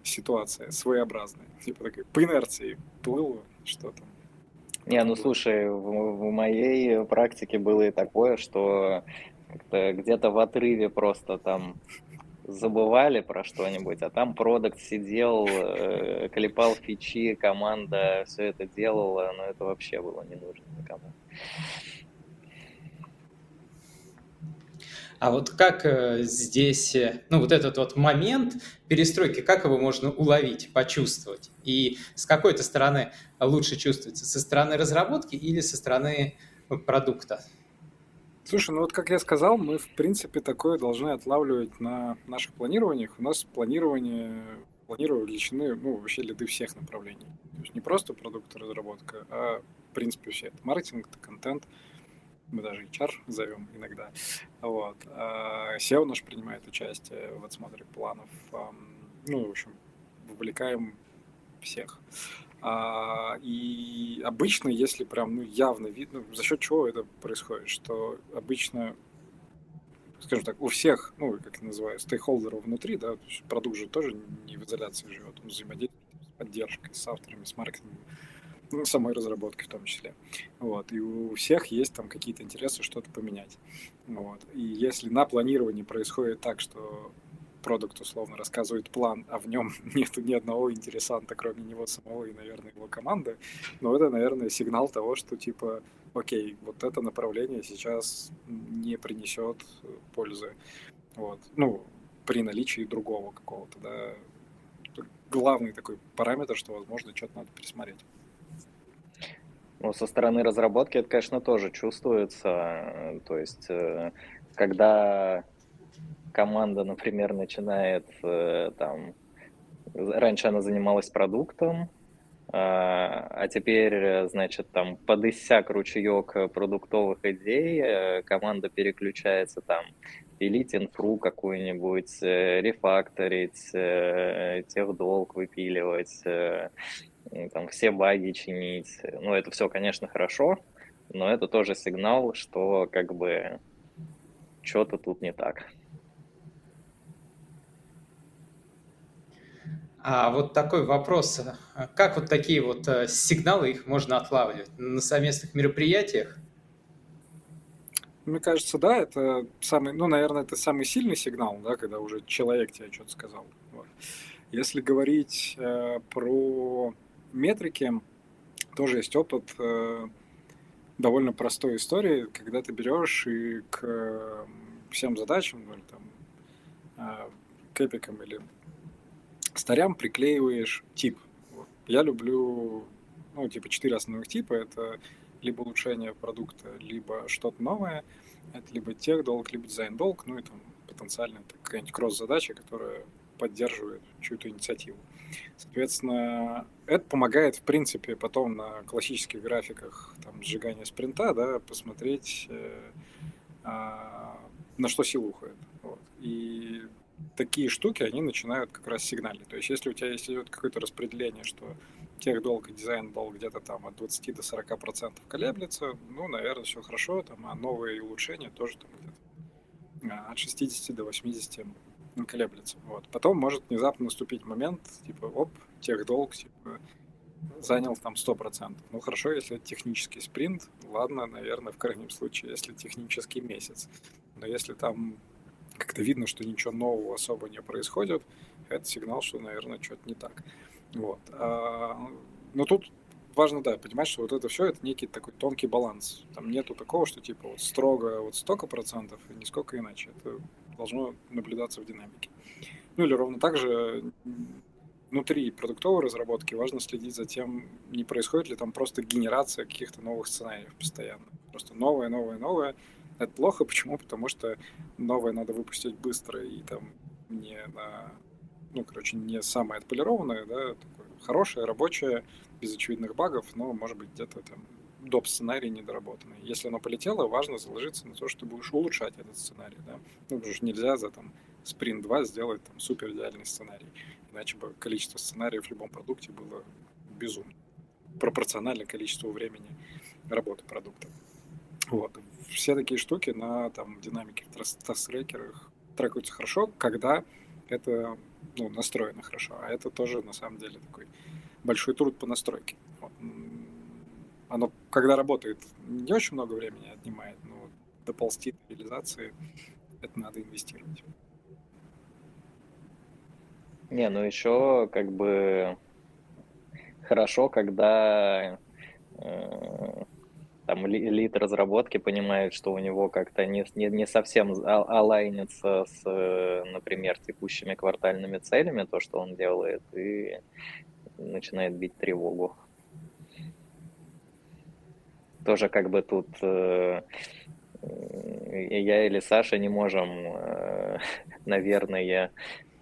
ситуация своеобразная. Типа такой по инерции плыл что-то. Не, ну слушай, в, в моей практике было и такое, что как-то где-то в отрыве просто там забывали про что-нибудь, а там продукт сидел, э, клепал фичи, команда все это делала, но это вообще было не нужно никому. А вот как э, здесь, э, ну вот этот вот момент перестройки, как его можно уловить, почувствовать? И с какой-то стороны лучше чувствуется, со стороны разработки или со стороны продукта? Слушай, ну вот как я сказал, мы в принципе такое должны отлавливать на наших планированиях. У нас планирование планирую величины, ну, вообще лиды всех направлений. То есть не просто продукт разработка, а в принципе все. Это маркетинг, это контент, мы даже HR зовем иногда. Вот. А SEO наш принимает участие в отсмотре планов. Ну, в общем, вовлекаем всех. А, и обычно, если прям ну, явно видно, за счет чего это происходит, что обычно, скажем так, у всех, ну, как я называю, стейкхолдеров внутри, да, продукт же тоже не в изоляции живет, он взаимодействует с поддержкой, с авторами, с маркетингом ну, самой разработки в том числе. Вот. И у всех есть там какие-то интересы что-то поменять. Вот. И если на планировании происходит так, что продукт условно рассказывает план, а в нем [LAUGHS] нет ни одного интересанта, кроме него самого и, наверное, его команды, но это, наверное, сигнал того, что типа, окей, вот это направление сейчас не принесет пользы. Вот. Ну, при наличии другого какого-то, да, главный такой параметр, что, возможно, что-то надо пересмотреть. Ну, со стороны разработки это, конечно, тоже чувствуется. То есть, э, когда команда, например, начинает э, там... Раньше она занималась продуктом, а, а теперь, значит, там под иссяк ручеек продуктовых идей э, команда переключается там пилить инфру какую-нибудь, рефакторить, техдолг выпиливать, там все баги чинить. Ну, это все, конечно, хорошо, но это тоже сигнал, что как бы что-то тут не так. А вот такой вопрос. Как вот такие вот э, сигналы, их можно отлавливать? На совместных мероприятиях? Мне кажется, да, это самый, ну, наверное, это самый сильный сигнал, да, когда уже человек тебе что-то сказал. Вот. Если говорить э, про метрики, тоже есть опыт э, довольно простой истории, когда ты берешь и к э, всем задачам, ну, или там, э, к эпикам или старям приклеиваешь тип. Вот. Я люблю, ну, типа, четыре основных типа. Это либо улучшение продукта, либо что-то новое. Это либо тех долг, либо дизайн долг, ну и там потенциально это какая-нибудь кросс-задача, которая поддерживает чью-то инициативу. Соответственно, это помогает, в принципе, потом на классических графиках там, сжигания спринта да, посмотреть, э, э, на что сила уходит. Вот. И такие штуки, они начинают как раз сигналить. То есть если у тебя есть идет какое-то распределение, что тех долг и дизайн долг где-то там от 20 до 40 процентов колеблется, ну, наверное, все хорошо, там, а новые улучшения тоже там где-то а, от 60 до 80 колеблется. Вот. Потом может внезапно наступить момент, типа, оп, тех долг, типа, занял там 100%. Ну, хорошо, если это технический спринт, ладно, наверное, в крайнем случае, если технический месяц. Но если там как-то видно, что ничего нового особо не происходит, это сигнал, что, наверное, что-то не так. Вот. А, но тут важно, да, понимать, что вот это все, это некий такой тонкий баланс. Там нету такого, что типа вот строго вот столько процентов и нисколько иначе. Это должно наблюдаться в динамике. Ну или ровно так же внутри продуктовой разработки важно следить за тем, не происходит ли там просто генерация каких-то новых сценариев постоянно. Просто новое, новое, новое. Это плохо. Почему? Потому что новое надо выпустить быстро и там не на ну, короче, не самое отполированное, да, такое хорошее, рабочее, без очевидных багов, но, может быть, где-то там доп. сценарий недоработанный. Если оно полетело, важно заложиться на то, что ты будешь улучшать этот сценарий, да. Ну, потому что нельзя за там спринт 2 сделать там супер идеальный сценарий. Иначе бы количество сценариев в любом продукте было безумно. Пропорционально количеству времени работы продукта. Вот. Все такие штуки на там, динамике в тест-трекерах трекаются хорошо, когда это ну, настроено хорошо. А это тоже, на самом деле, такой большой труд по настройке. Вот. Оно, когда работает, не очень много времени отнимает, но доползти до реализации, это надо инвестировать. Не, ну еще как бы хорошо, когда э, там лид разработки понимает, что у него как-то не, не, не совсем алайнится с, например, текущими квартальными целями, то, что он делает, и начинает бить тревогу. Тоже как бы тут э, я или Саша не можем, э, [LAUGHS] наверное,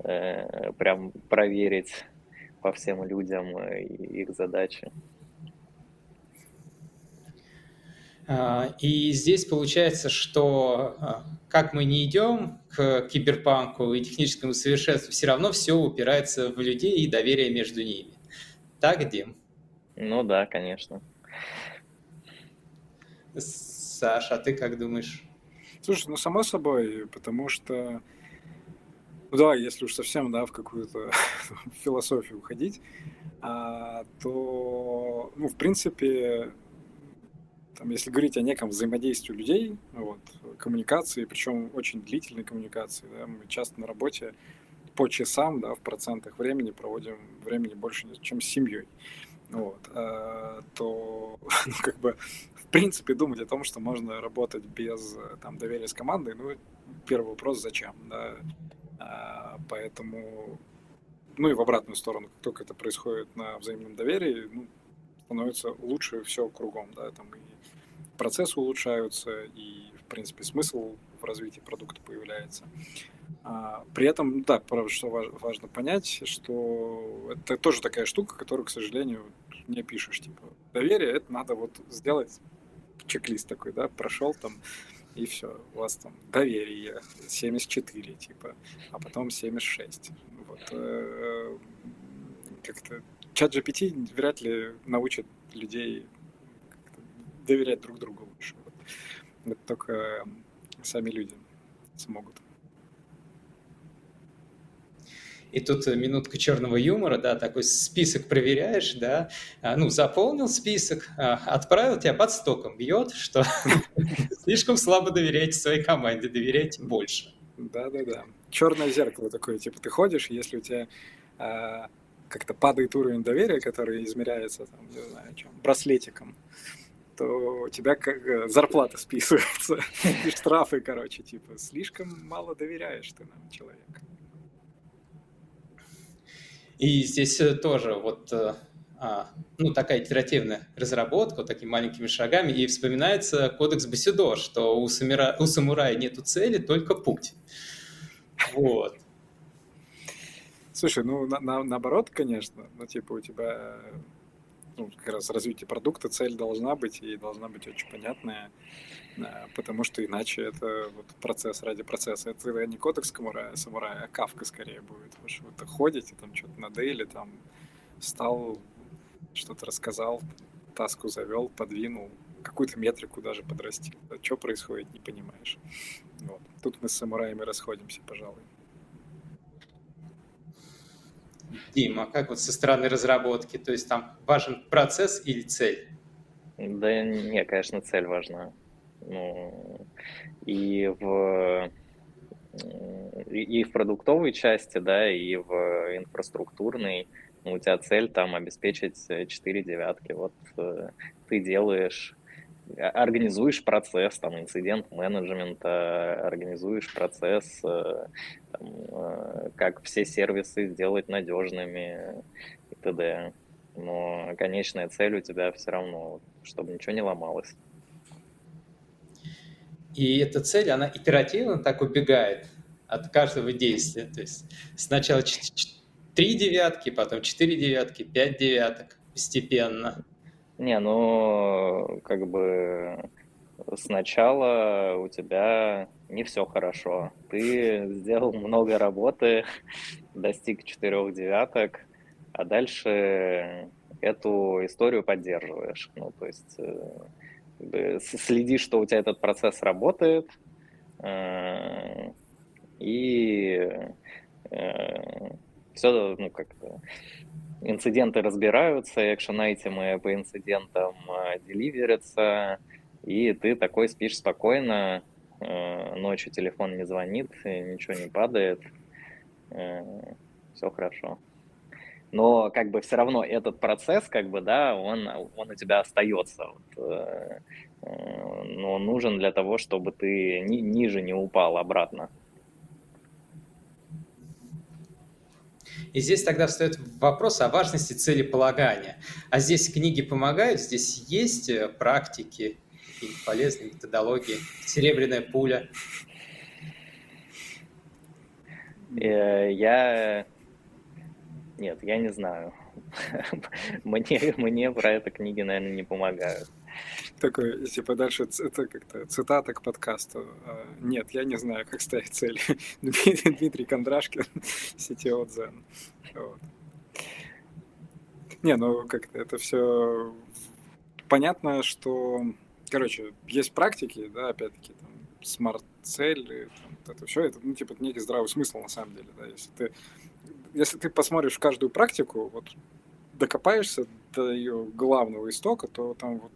э, прям проверить по всем людям их задачи. А, и здесь получается, что а, как мы не идем к киберпанку и техническому совершенству, все равно все упирается в людей и доверие между ними. Так, Дим? Ну да, конечно. Саша, а ты как думаешь? Слушай, ну само собой, потому что, ну да, если уж совсем, да, в какую-то [LAUGHS] философию уходить, а, то, ну, в принципе, там, если говорить о неком взаимодействии людей, вот, коммуникации, причем очень длительной коммуникации, да, мы часто на работе по часам, да, в процентах времени проводим времени больше, чем с семьей, вот, а, то, [LAUGHS] ну, как бы, принципе, думать о том, что можно работать без там, доверия с командой, ну, первый вопрос, зачем, да, а, поэтому, ну и в обратную сторону, как только это происходит на взаимном доверии, ну, становится лучше все кругом, да, там и процессы улучшаются, и, в принципе, смысл в развитии продукта появляется. А, при этом, да, что важно понять, что это тоже такая штука, которую, к сожалению, не пишешь. Типа, доверие, это надо вот сделать чек-лист такой, да, прошел там, и все, у вас там доверие 74, типа, а потом 76. Вот. Э, как-то чат GPT вряд ли научит людей доверять друг другу лучше. Вот. Это только сами люди смогут. И тут минутка черного юмора, да, такой список проверяешь, да, а, ну, заполнил список, а, отправил тебя под стоком, бьет, что [LAUGHS] слишком слабо доверяете своей команде, доверяйте больше. Да-да-да. Черное зеркало такое, типа ты ходишь, если у тебя а, как-то падает уровень доверия, который измеряется, там, не знаю, чем, браслетиком, то у тебя как э, зарплата списывается, [LAUGHS] и штрафы, короче, типа, слишком мало доверяешь ты нам, человек. И здесь э, тоже вот э, а, ну, такая итеративная разработка вот такими маленькими шагами, и вспоминается кодекс Басидо, что у, самура... у самурая нету цели, только путь. Вот. Слушай, ну, на, на, наоборот, конечно, ну, типа, у тебя ну, как раз развитие продукта цель должна быть, и должна быть очень понятная, потому что иначе это вот процесс ради процесса. Это не кодекс самурая, самурая а кавка скорее будет. Вы что вы ходите, там что-то на дейли, там встал, что-то рассказал, таску завел, подвинул, какую-то метрику даже подрастил. Да, что происходит, не понимаешь. Вот. Тут мы с самураями расходимся, пожалуй. Дима, как вот со стороны разработки? То есть там важен процесс или цель? Да не, конечно, цель важна. И в и в продуктовой части, да, и в инфраструктурной, у тебя цель там обеспечить 4 девятки. Вот э, ты делаешь а, организуешь процесс, там, инцидент менеджмента, организуешь процесс, э, там, э, как все сервисы сделать надежными и т.д. Но конечная цель у тебя все равно, чтобы ничего не ломалось. И эта цель, она итеративно так убегает от каждого действия. То есть сначала три девятки, потом четыре девятки, пять девяток постепенно. Не, ну, как бы сначала у тебя не все хорошо. Ты сделал много работы, [LAUGHS] достиг четырех девяток, а дальше эту историю поддерживаешь. Ну, то есть следишь, что у тебя этот процесс работает, э, и э, все, ну, как-то инциденты разбираются, экшен-айтемы по инцидентам э, деливерятся, и ты такой спишь спокойно, ночью телефон не звонит, ничего не падает, все хорошо. Но как бы все равно этот процесс, как бы, да, он, он у тебя остается. Вот, но он нужен для того, чтобы ты ни, ниже не упал обратно. И здесь тогда встает вопрос о важности целеполагания. А здесь книги помогают, здесь есть э, практики, полезные методологии, серебряная пуля. Э, я... Нет, я не знаю. [LAUGHS] Мне, мне про это книги, наверное, не помогают такой, типа, дальше это как-то цитата к подкасту. А, нет, я не знаю, как ставить цели. [LAUGHS] Дмитрий Кондрашкин, [LAUGHS] CTO Zen. Вот. Не, ну как-то это все понятно, что, короче, есть практики, да, опять-таки, там, смарт-цели, там, это все, это, ну, типа, некий здравый смысл, на самом деле, да, если ты, если ты посмотришь каждую практику, вот, докопаешься до ее главного истока, то там вот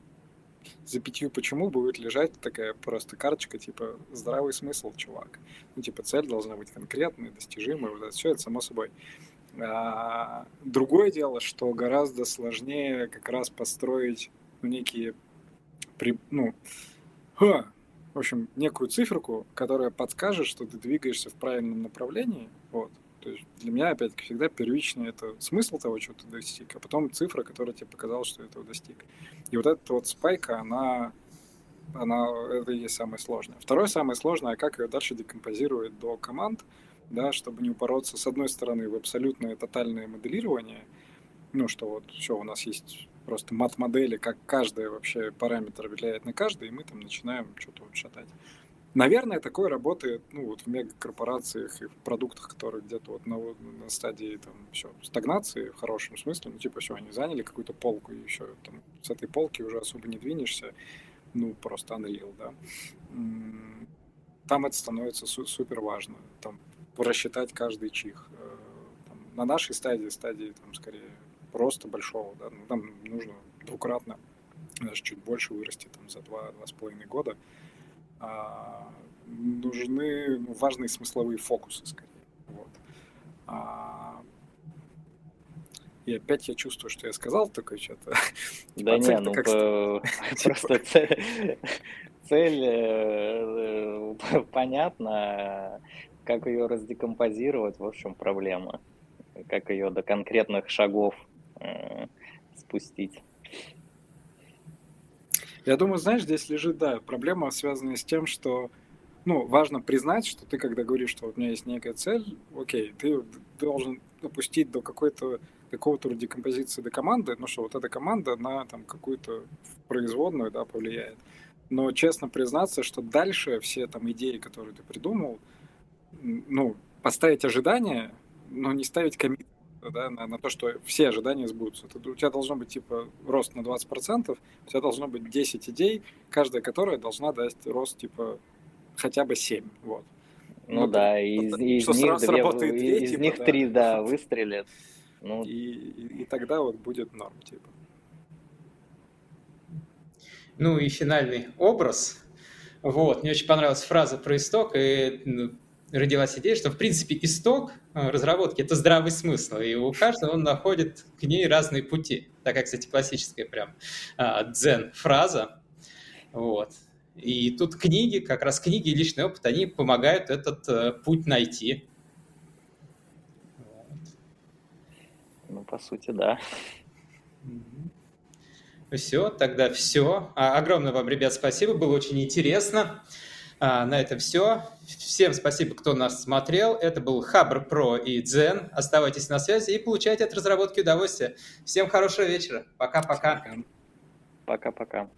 за пятью почему будет лежать такая просто карточка, типа, здравый смысл, чувак. Ну, типа, цель должна быть конкретной, достижимой, вот это все, это само собой. А, другое дело, что гораздо сложнее как раз построить некие, при, ну, ха, в общем, некую циферку, которая подскажет, что ты двигаешься в правильном направлении, вот, то есть для меня, опять-таки, всегда первично это смысл того, чего ты достиг, а потом цифра, которая тебе показала, что этого достиг. И вот эта вот спайка, она, она это и есть самое сложное. Второе самое сложное, как ее дальше декомпозировать до команд, да, чтобы не упороться, с одной стороны, в абсолютное тотальное моделирование, ну, что вот все, у нас есть просто мат-модели, как каждый вообще параметр влияет на каждый, и мы там начинаем что-то вот шатать. Наверное, такое работает ну, вот в мегакорпорациях и в продуктах, которые где-то вот на, на стадии там, все, стагнации в хорошем смысле. Ну, типа, все, они заняли какую-то полку, и еще там, с этой полки уже особо не двинешься. Ну, просто unreal, да. Там это становится су- супер важно. Там рассчитать каждый чих. Э, там, на нашей стадии, стадии там скорее просто большого, да, ну, там нужно двукратно, даже чуть больше вырасти там за два-два с половиной года а, нужны ну, важные смысловые фокусы, скорее. Вот. А, и опять я чувствую, что я сказал такое что-то. [LAUGHS] Да не, ну [LAUGHS] просто цель, цель э, [LAUGHS] понятна, как ее раздекомпозировать, в общем, проблема. Как ее до конкретных шагов э, спустить. Я думаю, знаешь, здесь лежит, да, проблема, связанная с тем, что ну, важно признать, что ты, когда говоришь, что у меня есть некая цель, окей, ты должен опустить до какой-то какого-то декомпозиции до команды, ну что вот эта команда на там какую-то производную, да, повлияет. Но честно признаться, что дальше все там идеи, которые ты придумал, ну, поставить ожидания, но не ставить комит да, на, на то, что все ожидания сбудутся. Это, у тебя должно быть типа рост на 20%, у тебя должно быть 10 идей, каждая которая должна дать рост типа хотя бы 7. Вот. Ну, ну да, и из, из них, две, две, из типа, них да. три, да, [LAUGHS] выстрелят. Ну... И, и, и тогда вот будет норм, типа. Ну и финальный образ. Вот, мне очень понравилась фраза про исток, и ну, родилась идея, что, в принципе, исток э, разработки – это здравый смысл, и у каждого он находит к ней разные пути. Такая, кстати, классическая прям а, дзен-фраза. Вот. И тут книги, как раз книги и личный опыт, они помогают этот э, путь найти. Ну, по сути, да. Все, тогда все. А, огромное вам, ребят, спасибо, было очень интересно. А, на этом все. Всем спасибо, кто нас смотрел. Это был Хабр Про и Дзен. Оставайтесь на связи и получайте от разработки удовольствие. Всем хорошего вечера. Пока-пока. Пока-пока.